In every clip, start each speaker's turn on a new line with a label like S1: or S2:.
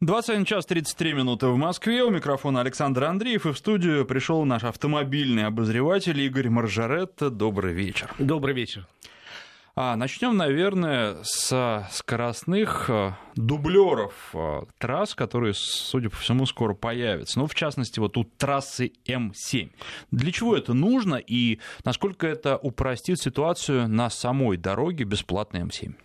S1: 21 час 33 минуты в Москве. У микрофона Александр Андреев. И в студию пришел наш автомобильный обозреватель Игорь Маржаретта. Добрый вечер.
S2: Добрый вечер.
S1: А, начнем, наверное, с скоростных э, дублеров э, трасс, которые, судя по всему, скоро появятся. Ну, в частности, вот у трассы М7. Для чего это нужно и насколько это упростит ситуацию на самой дороге бесплатной М7?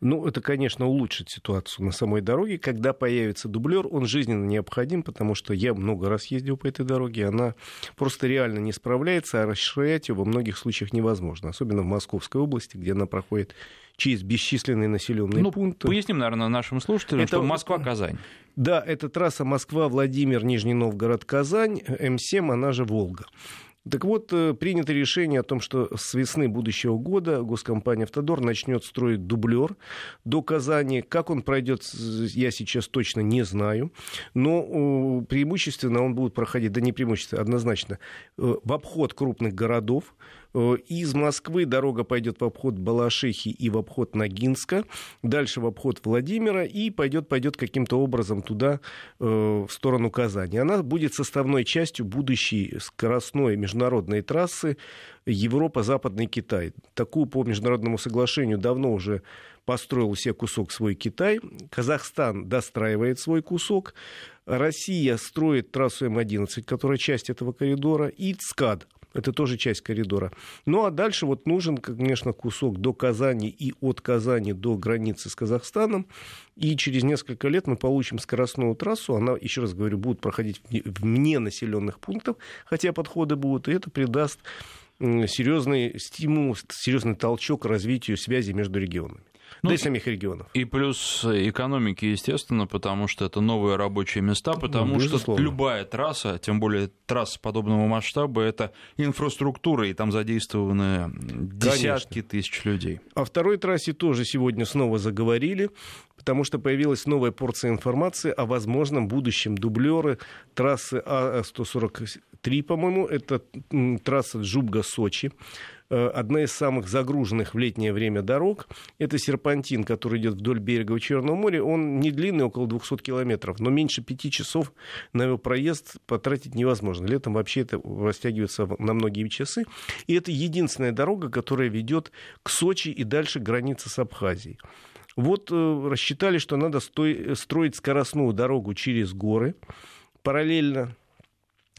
S2: Ну, это, конечно, улучшит ситуацию на самой дороге. Когда появится дублер, он жизненно необходим, потому что я много раз ездил по этой дороге, она просто реально не справляется, а расширять ее во многих случаях невозможно, особенно в Московской области, где она проходит через бесчисленные населенные
S1: ну,
S2: пункты.
S1: Поясним, наверное, нашим слушателям, это... что Москва-Казань.
S2: Да, это трасса Москва-Владимир, Нижний Новгород-Казань, М7, она же Волга. Так вот, э, принято решение о том, что с весны будущего года госкомпания «Автодор» начнет строить дублер до Казани. Как он пройдет, я сейчас точно не знаю. Но преимущественно он будет проходить, да не преимущественно, однозначно, э, в обход крупных городов. Э, из Москвы дорога пойдет в обход Балашихи и в обход Ногинска, дальше в обход Владимира и пойдет, пойдет каким-то образом туда, э, в сторону Казани. Она будет составной частью будущей скоростной международной трассы Европа-Западный Китай. Такую по международному соглашению давно уже построил себе кусок свой Китай. Казахстан достраивает свой кусок. Россия строит трассу М-11, которая часть этого коридора, и ЦКАД – это тоже часть коридора. Ну а дальше вот нужен, конечно, кусок до Казани и от Казани до границы с Казахстаном. И через несколько лет мы получим скоростную трассу. Она, еще раз говорю, будет проходить вне населенных пунктов, хотя подходы будут. И это придаст серьезный стимул, серьезный толчок развитию связи между регионами ну, да и самих регионов.
S1: И плюс экономики, естественно, потому что это новые рабочие места, ну, потому ну, что любая трасса, тем более трасса подобного масштаба, это инфраструктура, и там задействованы десятки Конечно. тысяч людей.
S2: О второй трассе тоже сегодня снова заговорили потому что появилась новая порция информации о возможном будущем дублеры трассы А143, по-моему, это трасса Джубга-Сочи. Э, одна из самых загруженных в летнее время дорог. Это серпантин, который идет вдоль берега Черного моря. Он не длинный, около 200 километров, но меньше пяти часов на его проезд потратить невозможно. Летом вообще это растягивается на многие часы. И это единственная дорога, которая ведет к Сочи и дальше границы с Абхазией. Вот э, рассчитали, что надо строить скоростную дорогу через горы параллельно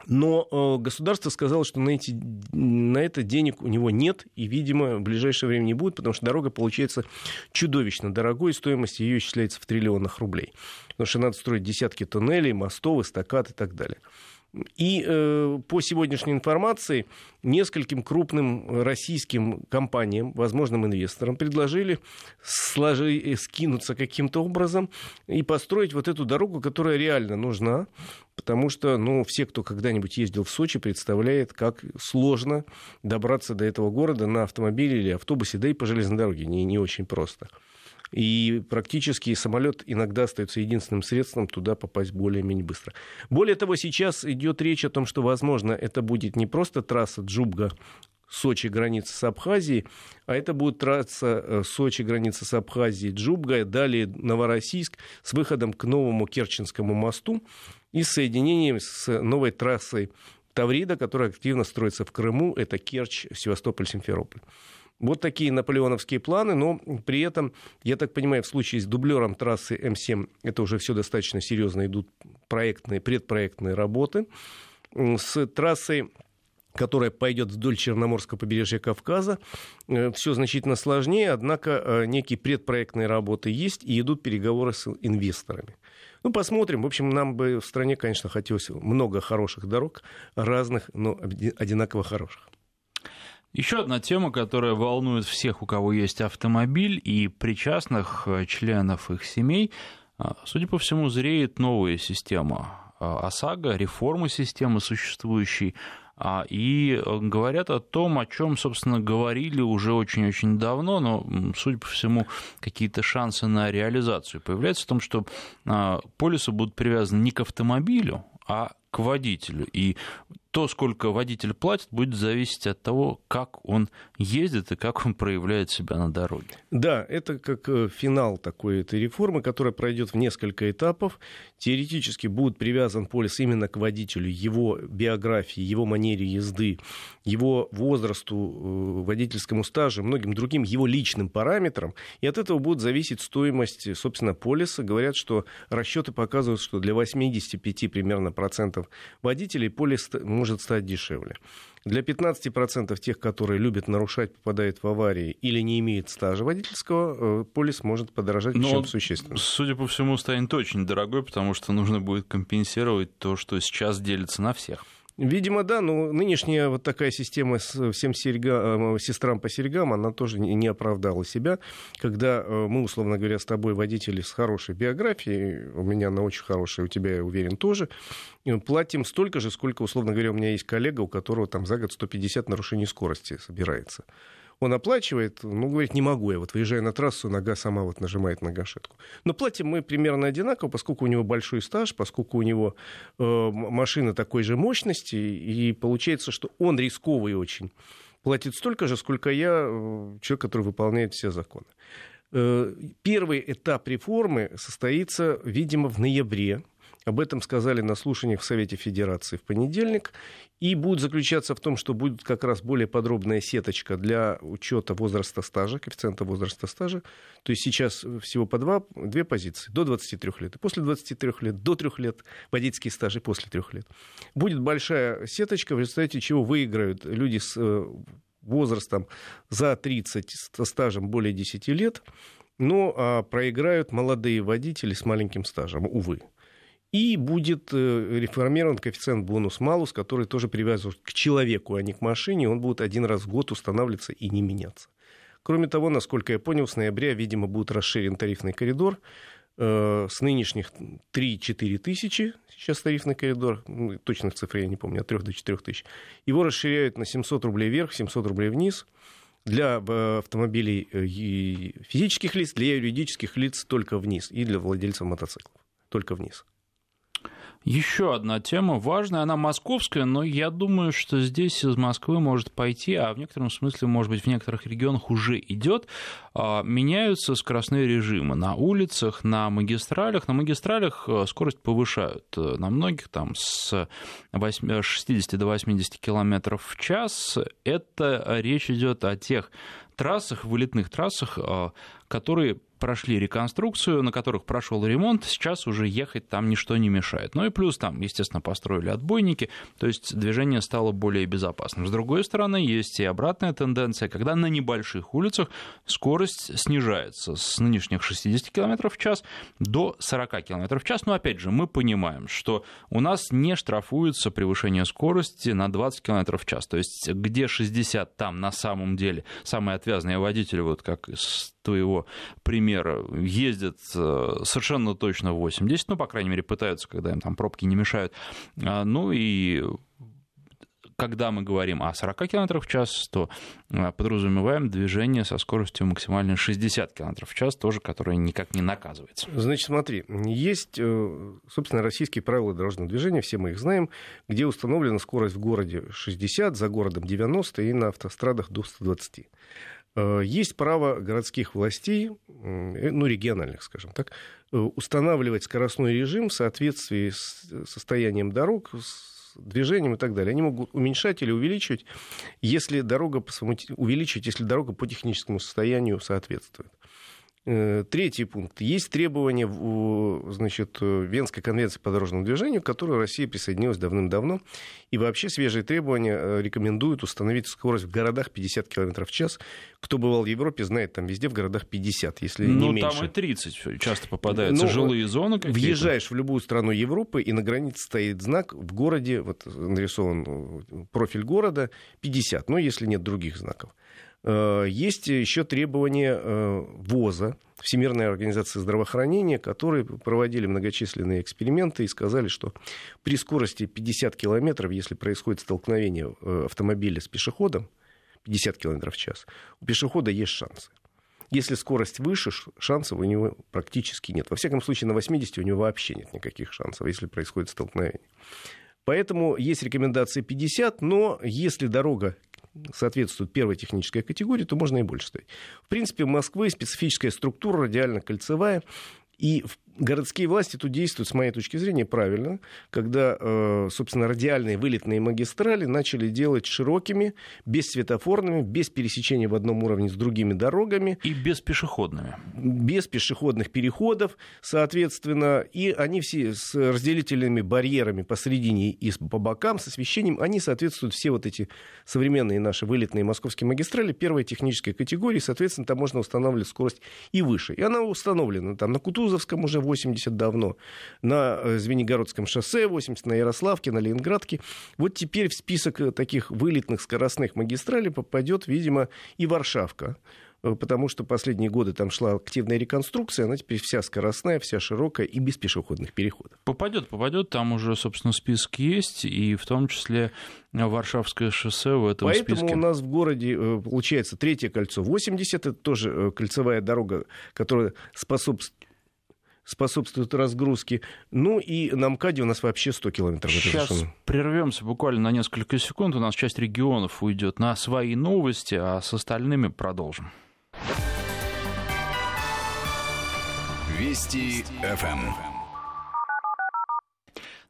S2: но э, государство сказало, что на, эти, на это денег у него нет, и, видимо, в ближайшее время не будет, потому что дорога получается чудовищно дорогой, стоимость ее исчисляется в триллионах рублей. Потому что надо строить десятки туннелей, мостов, эстакад и так далее. И э, по сегодняшней информации нескольким крупным российским компаниям, возможным инвесторам, предложили сложи, э, скинуться каким-то образом и построить вот эту дорогу, которая реально нужна, потому что ну, все, кто когда-нибудь ездил в Сочи, представляет, как сложно добраться до этого города на автомобиле или автобусе, да и по железной дороге, не, не очень просто. И практически самолет иногда остается единственным средством туда попасть более-менее быстро. Более того, сейчас идет речь о том, что, возможно, это будет не просто трасса Джубга Сочи граница с Абхазией, а это будет трасса э, Сочи граница с Абхазией, Джубга, далее Новороссийск с выходом к новому Керченскому мосту и соединением с новой трассой Таврида, которая активно строится в Крыму, это Керчь, Севастополь, Симферополь. Вот такие наполеоновские планы, но при этом, я так понимаю, в случае с дублером трассы М7 это уже все достаточно серьезно идут проектные, предпроектные работы. С трассой которая пойдет вдоль Черноморского побережья Кавказа. Э, все значительно сложнее, однако э, некие предпроектные работы есть и идут переговоры с инвесторами. Ну, посмотрим. В общем, нам бы в стране, конечно, хотелось много хороших дорог, разных, но одинаково хороших.
S1: Еще одна тема, которая волнует всех, у кого есть автомобиль и причастных э, членов их семей, а, судя по всему, зреет новая система а, ОСАГО, реформа системы существующей, а, и э, говорят о том, о чем, собственно, говорили уже очень-очень давно, но, судя по всему, какие-то шансы на реализацию появляются в том, что полисы будут привязаны не к автомобилю, а к водителю. И то, сколько водитель платит, будет зависеть от того, как он ездит и как он проявляет себя на дороге.
S2: Да, это как э, финал такой этой реформы, которая пройдет в несколько этапов. Теоретически будет привязан полис именно к водителю, его биографии, его манере езды, его возрасту, э, водительскому стажу, многим другим его личным параметрам. И от этого будет зависеть стоимость, собственно, полиса. Говорят, что расчеты показывают, что для 85 примерно процентов водителей полис может стать дешевле. Для 15% тех, которые любят нарушать, попадают в аварии или не имеют стажа водительского, э, полис может подорожать
S1: Но,
S2: причем существенно.
S1: Судя по всему, станет очень дорогой, потому что нужно будет компенсировать то, что сейчас делится на всех.
S2: Видимо, да, но нынешняя вот такая система с всем серьга, э, сестрам по серьгам, она тоже не оправдала себя. Когда э, мы, условно говоря, с тобой водители с хорошей биографией, у меня она очень хорошая, у тебя, я уверен, тоже, платим столько же, сколько, условно говоря, у меня есть коллега, у которого там за год 150 нарушений скорости собирается он оплачивает, ну, говорит, не могу я, вот выезжая на трассу, нога сама вот нажимает на гашетку. Но платим мы примерно одинаково, поскольку у него большой стаж, поскольку у него э, машина такой же мощности, и получается, что он рисковый очень. Платит столько же, сколько я, э, человек, который выполняет все законы. Э, первый этап реформы состоится, видимо, в ноябре об этом сказали на слушаниях в Совете Федерации в понедельник. И будет заключаться в том, что будет как раз более подробная сеточка для учета возраста стажа, коэффициента возраста стажа. То есть сейчас всего по два, две позиции. До 23 лет. И после 23 лет, до 3 лет водительский стаж и после 3 лет. Будет большая сеточка, в результате чего выиграют люди с э, возрастом за 30, со стажем более 10 лет. Ну, а проиграют молодые водители с маленьким стажем, увы. И будет э, реформирован коэффициент бонус-малус, который тоже привязывают к человеку, а не к машине. Он будет один раз в год устанавливаться и не меняться. Кроме того, насколько я понял, с ноября, видимо, будет расширен тарифный коридор. Э, с нынешних 3-4 тысячи, сейчас тарифный коридор, ну, точных цифр я не помню, от 3 до 4 тысяч. Его расширяют на 700 рублей вверх, 700 рублей вниз. Для э, автомобилей физических лиц, для юридических лиц только вниз. И для владельцев мотоциклов только вниз.
S1: Еще одна тема важная, она московская, но я думаю, что здесь из Москвы может пойти, а в некотором смысле, может быть, в некоторых регионах уже идет, а, меняются скоростные режимы на улицах, на магистралях. На магистралях э, скорость повышают э, на многих, там с 60 до 80 км в час. Это речь идет о тех трассах, вылетных трассах, которые прошли реконструкцию, на которых прошел ремонт, сейчас уже ехать там ничто не мешает. Ну и плюс там, естественно, построили отбойники, то есть движение стало более безопасным. С другой стороны, есть и обратная тенденция, когда на небольших улицах скорость снижается с нынешних 60 км в час до 40 км в час. Но опять же, мы понимаем, что у нас не штрафуется превышение скорости на 20 км в час. То есть где 60, там на самом деле самые отвязные водители, вот как из твоего примера, ездят э, совершенно точно 80, ну, по крайней мере, пытаются, когда им там пробки не мешают. А, ну и когда мы говорим о 40 км в час, то э, подразумеваем движение со скоростью максимально 60 км в час, тоже которое никак не наказывается.
S2: Значит, смотри, есть, э, собственно, российские правила дорожного движения, все мы их знаем, где установлена скорость в городе 60, за городом 90 и на автострадах до 120. Э, есть право городских властей, э, ну, региональных, скажем так, э, устанавливать скоростной режим в соответствии с состоянием дорог, с движением и так далее. Они могут уменьшать или увеличивать, если дорога по своему, увеличивать, если дорога по техническому состоянию соответствует. Э, третий пункт. Есть требования значит, Венской конвенции по дорожному движению, к которой Россия присоединилась давным-давно. И вообще свежие требования э, рекомендуют установить скорость в городах 50 км в час. Кто бывал в Европе, знает, там везде в городах 50, если ну, не меньше.
S1: Ну, там и 30 часто попадаются ну, жилые зоны
S2: какие-то. Въезжаешь в любую страну Европы, и на границе стоит знак в городе, вот нарисован э, профиль города, 50, ну, если нет других знаков. Э, есть еще требования э, ВОЗа, Всемирной организации здравоохранения, которые проводили многочисленные эксперименты и сказали, что при скорости 50 километров, если происходит столкновение э, автомобиля с пешеходом, 50 километров в час, у пешехода есть шансы. Если скорость выше, шансов у него практически нет. Во всяком случае, на 80 у него вообще нет никаких шансов, если происходит столкновение. Поэтому есть рекомендация 50, но если дорога соответствует первой технической категории, то можно и больше ставить. В принципе, в Москве специфическая структура радиально-кольцевая, и городские власти тут действуют, с моей точки зрения, правильно, когда, э, собственно, радиальные вылетные магистрали начали делать широкими, бессветофорными, без пересечения в одном уровне с другими дорогами.
S1: И без пешеходными.
S2: Без пешеходных переходов, соответственно. И они все с разделительными барьерами посередине и по бокам, с освещением, они соответствуют все вот эти современные наши вылетные московские магистрали первой технической категории, соответственно, там можно устанавливать скорость и выше. И она установлена там на Кутузовском уже 80 давно, на э, Звенигородском шоссе 80, на Ярославке, на Ленинградке. Вот теперь в список э, таких вылетных скоростных магистралей попадет, видимо, и Варшавка э, потому что последние годы там шла активная реконструкция, она теперь вся скоростная, вся широкая и без пешеходных переходов.
S1: Попадет, попадет, там уже, собственно, список есть, и в том числе Варшавское шоссе в этом
S2: Поэтому
S1: списке.
S2: у нас в городе получается третье кольцо 80, это тоже кольцевая дорога, которая способствует способствует разгрузке. Ну и на МКАДе у нас вообще 100 километров.
S1: Сейчас прервемся буквально на несколько секунд. У нас часть регионов уйдет на свои новости, а с остальными продолжим.
S3: Вести ФМ.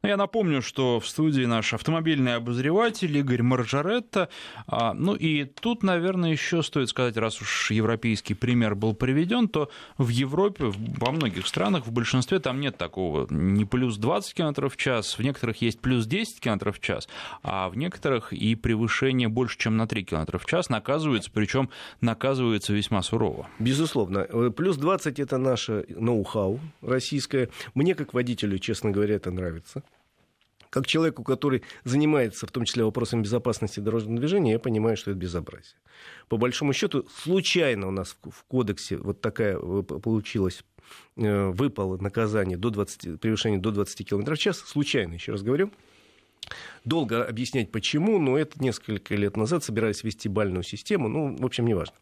S1: Ну, я напомню, что в студии наш автомобильный обозреватель Игорь Маржаретта. А, ну и тут, наверное, еще стоит сказать, раз уж европейский пример был приведен, то в Европе, во многих странах, в большинстве там нет такого не плюс 20 км в час, в некоторых есть плюс 10 км в час, а в некоторых и превышение больше, чем на 3 км в час наказывается, причем наказывается весьма сурово.
S2: Безусловно. Плюс 20 это наше ноу-хау российское. Мне, как водителю, честно говоря, это нравится как человеку, который занимается в том числе вопросами безопасности дорожного движения, я понимаю, что это безобразие. По большому счету, случайно у нас в кодексе вот такая э, получилась э, выпало наказание до 20, превышения до 20 км в час, случайно, еще раз говорю, Долго объяснять почему, но это несколько лет назад собирались ввести бальную систему, ну, в общем, неважно.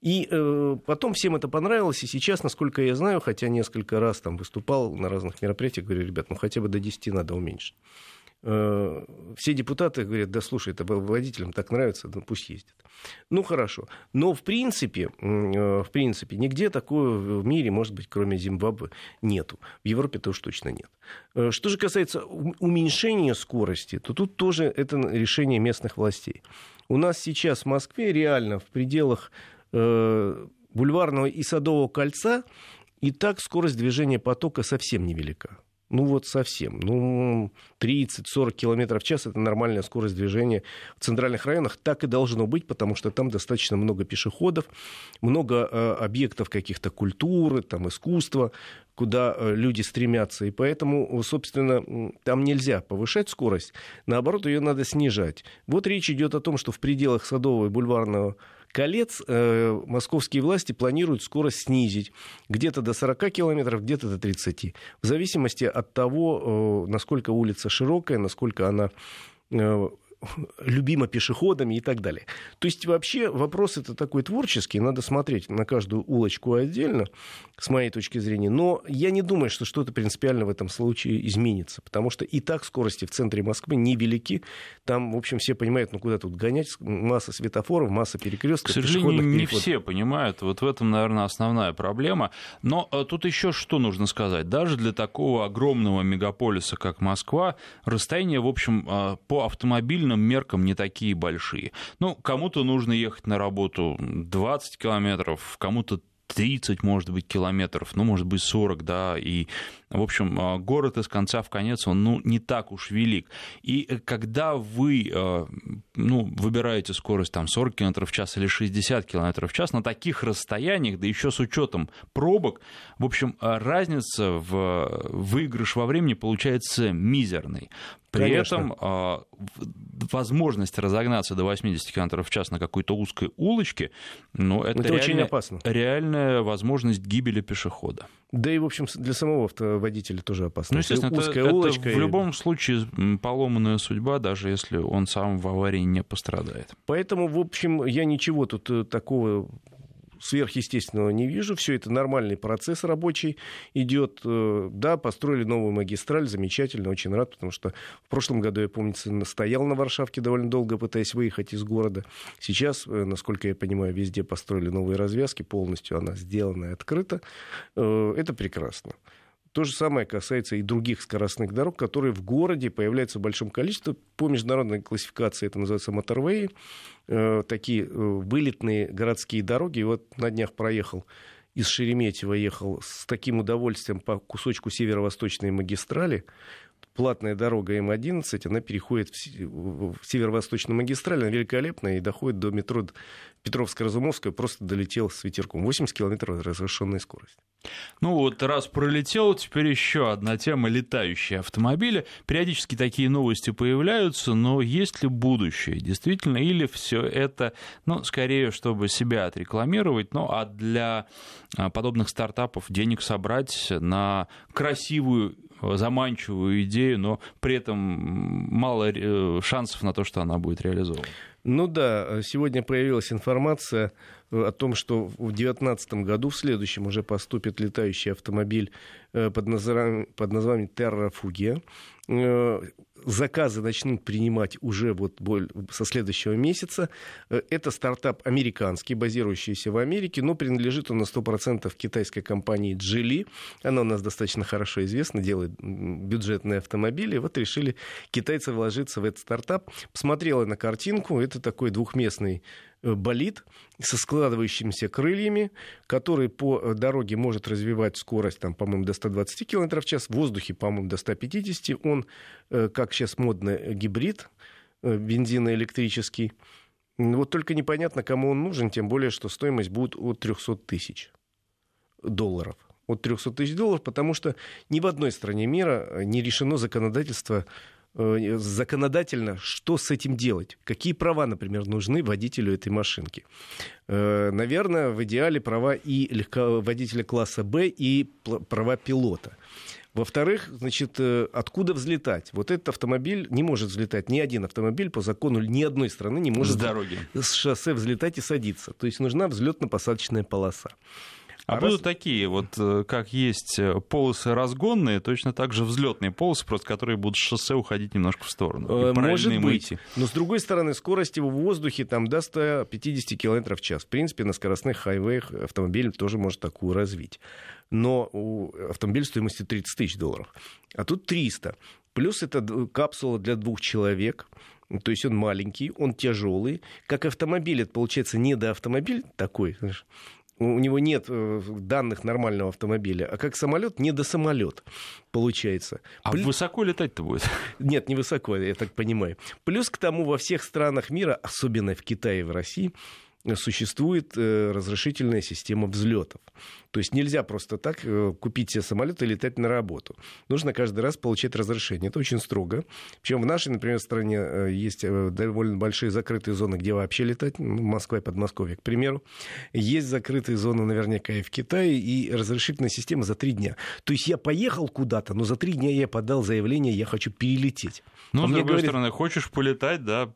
S2: И э, потом всем это понравилось, и сейчас, насколько я знаю, хотя несколько раз там выступал на разных мероприятиях, говорю, ребят, ну хотя бы до 10 надо уменьшить. Э, все депутаты говорят, да слушай, это водителям так нравится, ну пусть ездят. Ну хорошо. Но в принципе, э, в принципе, нигде такого в мире, может быть, кроме Зимбабве, нету. В Европе-то уж точно нет. Э, что же касается уменьшения скорости, то тут тоже это решение местных властей. У нас сейчас в Москве реально в пределах бульварного и Садового кольца и так скорость движения потока совсем невелика. Ну вот совсем. Ну, 30-40 км в час – это нормальная скорость движения в центральных районах. Так и должно быть, потому что там достаточно много пешеходов, много э, объектов каких-то культуры, там, искусства, куда э, люди стремятся. И поэтому, собственно, там нельзя повышать скорость. Наоборот, ее надо снижать. Вот речь идет о том, что в пределах Садового и Бульварного колец э, московские власти планируют скорость снизить где-то до 40 километров, где-то до 30. В зависимости от того, э, насколько улица широкая, насколько она э, любима пешеходами и так далее. То есть вообще вопрос это такой творческий, надо смотреть на каждую улочку отдельно, с моей точки зрения. Но я не думаю, что что-то принципиально в этом случае изменится, потому что и так скорости в центре Москвы невелики. Там, в общем, все понимают, ну куда тут гонять, масса светофоров, масса перекрестков.
S1: К сожалению, не все понимают. Вот в этом, наверное, основная проблема. Но э, тут еще что нужно сказать. Даже для такого огромного мегаполиса, как Москва, расстояние, в общем, э, по автомобильным современным меркам не такие большие. Ну, кому-то нужно ехать на работу 20 километров, кому-то 30, может быть, километров, ну, может быть, 40, да, и, в общем, а, город из конца в конец, он, ну, не так уж велик. И э, когда вы, э, ну, выбираете скорость там 40 км в час или 60 км в час на таких расстояниях, да еще с учетом пробок, в общем, э, разница в выигрыш во времени получается мизерной. При Конечно. этом э, возможность разогнаться до 80 км в час на какой-то узкой улочке, ну, это, это реальная, очень опасно. реальная возможность гибели пешехода.
S2: Да и, в общем, для самого автоводителя тоже опасно.
S1: Ну, естественно, узкая это, улочка. Это в любом случае поломанная судьба, даже если он сам в аварии не пострадает.
S2: Поэтому, в общем, я ничего тут э, такого сверхъестественного не вижу. Все это нормальный процесс рабочий идет. Э, да, построили новую магистраль, замечательно, очень рад, потому что в прошлом году, я помню, стоял на Варшавке довольно долго, пытаясь выехать из города. Сейчас, э, насколько я понимаю, везде построили новые развязки, полностью она сделана и открыта. Э, это прекрасно. То же самое касается и других скоростных дорог, которые в городе появляются в большом количестве. По международной классификации это называется моторвеи. Э, такие э, вылетные городские дороги. И вот на днях проехал из Шереметьево ехал с таким удовольствием по кусочку северо-восточной магистрали. Платная дорога М11, она переходит в северо-восточную магистраль, она великолепная и доходит до метро Петровско-Разумовская, просто долетел с ветерком. 80 километров разрешенная скорость.
S1: Ну вот, раз пролетел, теперь еще одна тема — летающие автомобили. Периодически такие новости появляются, но есть ли будущее действительно? Или все это, ну, скорее, чтобы себя отрекламировать, ну, а для а, подобных стартапов денег собрать на красивую заманчивую идею, но при этом мало э, шансов на то, что она будет реализована.
S2: Ну да, сегодня появилась информация о том, что в 2019 году, в следующем, уже поступит летающий автомобиль э, под названием, под названием Fugia. Э, заказы начнут принимать уже вот со следующего месяца. Э, это стартап американский, базирующийся в Америке, но принадлежит он на 100% китайской компании Geely. Она у нас достаточно хорошо известна, делает бюджетные автомобили. Вот решили китайцы вложиться в этот стартап. Посмотрела на картинку, это такой двухместный болид со складывающимися крыльями, который по э, дороге может развивать скорость, там, по-моему, до 120 км в час, в воздухе, по-моему, до 150. Он, э, как сейчас модно, гибрид, бензиноэлектрический. Вот только непонятно, кому он нужен, тем более, что стоимость будет от 300 тысяч долларов. От 300 тысяч долларов, потому что ни в одной стране мира не решено законодательство Э, законодательно, что с этим делать? Какие права, например, нужны водителю этой машинки? Э, наверное, в идеале права и водителя класса Б, и права пилота. Во-вторых, значит, э, откуда взлетать? Вот этот автомобиль не может взлетать, ни один автомобиль по закону ни одной страны не может
S1: с, дороги.
S2: с шоссе взлетать и садиться. То есть нужна взлетно-посадочная полоса.
S1: А, а будут раз... такие, вот э, как есть э, полосы разгонные, точно так же взлетные полосы, просто которые будут с шоссе уходить немножко в сторону.
S2: Э, может быть. Идти. Но с другой стороны, скорость в воздухе там до 150 км в час. В принципе, на скоростных хайвеях автомобиль тоже может такую развить. Но автомобиль стоимостью 30 тысяч долларов. А тут 300. Плюс это капсула для двух человек. То есть он маленький, он тяжелый. Как автомобиль, это получается не до автомобиль такой, знаешь, у него нет э, данных нормального автомобиля, а как самолет не до самолет получается.
S1: А Плюс... высоко летать-то будет?
S2: Нет, не высоко, я так понимаю. Плюс к тому во всех странах мира, особенно в Китае и в России, существует э, разрешительная система взлетов. То есть нельзя просто так э, купить себе самолет и летать на работу. Нужно каждый раз получать разрешение. Это очень строго. Причем в нашей, например, стране э, есть довольно большие закрытые зоны, где вообще летать. Ну, Москва и Подмосковье, к примеру. Есть закрытые зоны наверняка и в Китае, и разрешительная система за три дня. То есть я поехал куда-то, но за три дня я подал заявление, я хочу перелететь.
S1: Ну, а с другой говорят, стороны, хочешь полетать, да,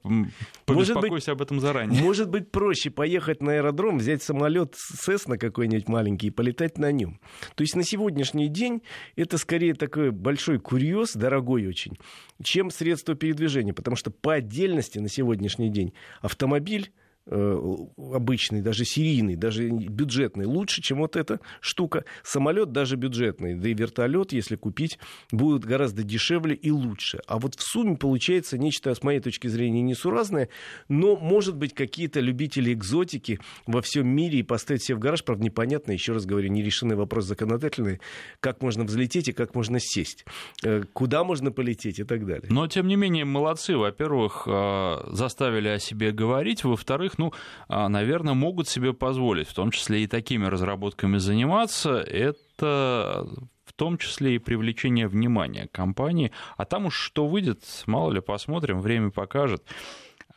S1: побеспокойся быть, об этом заранее.
S2: Может быть проще поехать на аэродром, взять самолет Cessna какой-нибудь маленький и полетать на нем. То есть на сегодняшний день это скорее такой большой курьез, дорогой очень, чем средство передвижения. Потому что по отдельности на сегодняшний день автомобиль обычный, даже серийный, даже бюджетный, лучше, чем вот эта штука. Самолет даже бюджетный, да и вертолет, если купить, будет гораздо дешевле и лучше. А вот в сумме получается нечто, с моей точки зрения, несуразное, но, может быть, какие-то любители экзотики во всем мире и поставить себе в гараж, правда, непонятно, еще раз говорю, не решенный вопрос законодательный, как можно взлететь и как можно сесть, э, куда можно полететь и так далее.
S1: Но, тем не менее, молодцы. Во-первых, э, заставили о себе говорить, во-вторых, ну, а, наверное, могут себе позволить, в том числе и такими разработками заниматься. Это в том числе и привлечение внимания компании. А там уж что выйдет, мало ли, посмотрим, время покажет.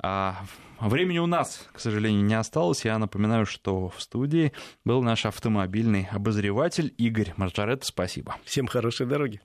S1: А времени у нас, к сожалению, не осталось. Я напоминаю, что в студии был наш автомобильный обозреватель Игорь Маржаретто. Спасибо.
S2: Всем хорошей дороги.